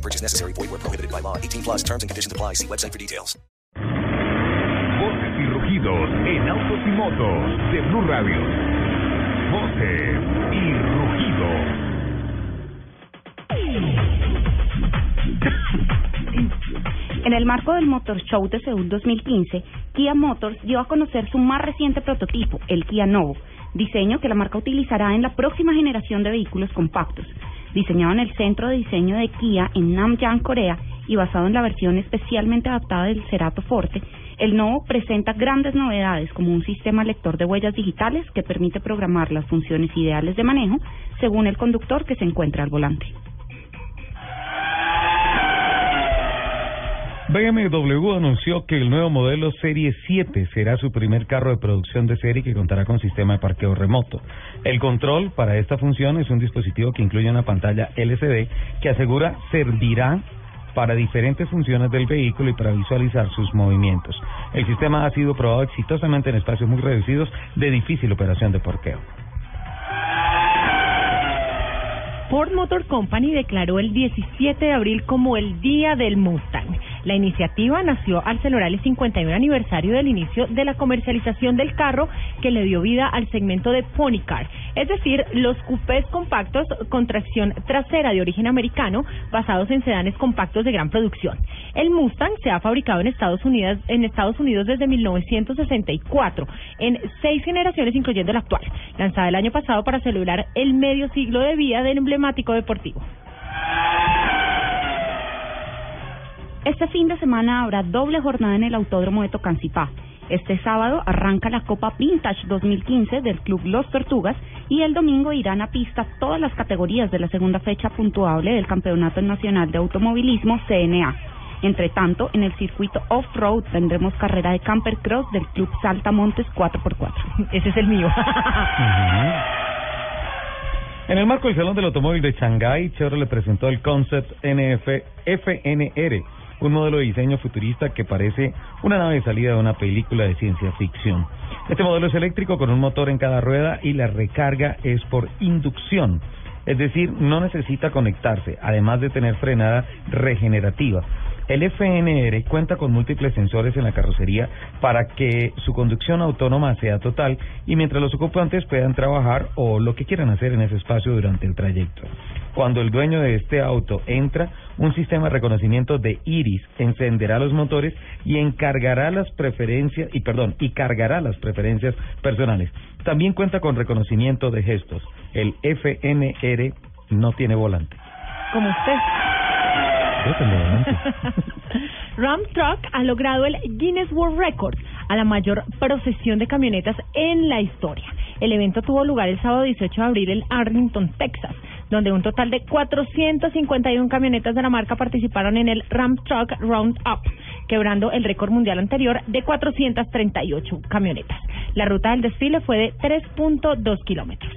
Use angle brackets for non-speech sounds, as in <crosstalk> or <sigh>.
No purchase necessary. Void where prohibited by law. 18 plus terms and conditions apply. See website for details. Voces y rugidos en autos y motos de Blue Radio. Voces y rugidos. En el marco del Motor Show de Seúl 2015, Kia Motors dio a conocer su más reciente prototipo, el Kia Novo, diseño que la marca utilizará en la próxima generación de vehículos compactos. Diseñado en el centro de diseño de Kia en Namyang, Corea, y basado en la versión especialmente adaptada del Cerato Forte, el Novo presenta grandes novedades como un sistema lector de huellas digitales que permite programar las funciones ideales de manejo según el conductor que se encuentra al volante. BMW anunció que el nuevo modelo Serie 7 será su primer carro de producción de serie que contará con sistema de parqueo remoto. El control para esta función es un dispositivo que incluye una pantalla LCD que asegura servirá para diferentes funciones del vehículo y para visualizar sus movimientos. El sistema ha sido probado exitosamente en espacios muy reducidos de difícil operación de parqueo. Ford Motor Company declaró el 17 de abril como el Día del Mustang. La iniciativa nació al celebrar el 51 aniversario del inicio de la comercialización del carro que le dio vida al segmento de Pony Car, es decir, los coupés compactos con tracción trasera de origen americano basados en sedanes compactos de gran producción. El Mustang se ha fabricado en Estados Unidos, en Estados Unidos desde 1964 en seis generaciones incluyendo la actual, lanzada el año pasado para celebrar el medio siglo de vida del emblemático deportivo. Este fin de semana habrá doble jornada en el Autódromo de Tocancipá. Este sábado arranca la Copa Vintage 2015 del Club Los Tortugas y el domingo irán a pista todas las categorías de la segunda fecha puntuable del Campeonato Nacional de Automovilismo CNA. Entre tanto, en el circuito off-road tendremos carrera de camper cross del Club Saltamontes 4x4. <laughs> Ese es el mío. En el marco del Salón del Automóvil de Shanghái, Chevrolet presentó el Concept NF FNR, un modelo de diseño futurista que parece una nave de salida de una película de ciencia ficción. Este modelo es eléctrico con un motor en cada rueda y la recarga es por inducción. Es decir, no necesita conectarse, además de tener frenada regenerativa. El FNR cuenta con múltiples sensores en la carrocería para que su conducción autónoma sea total y mientras los ocupantes puedan trabajar o lo que quieran hacer en ese espacio durante el trayecto. Cuando el dueño de este auto entra, un sistema de reconocimiento de iris encenderá los motores y encargará las preferencias y perdón, y cargará las preferencias personales. También cuenta con reconocimiento de gestos. El FNR no tiene volante. Como usted. Yo tengo volante. <laughs> Ram Truck ha logrado el Guinness World Record a la mayor procesión de camionetas en la historia. El evento tuvo lugar el sábado 18 de abril en Arlington, Texas, donde un total de 451 camionetas de la marca participaron en el Ram Truck Roundup, quebrando el récord mundial anterior de 438 camionetas. La ruta del desfile fue de 3.2 kilómetros.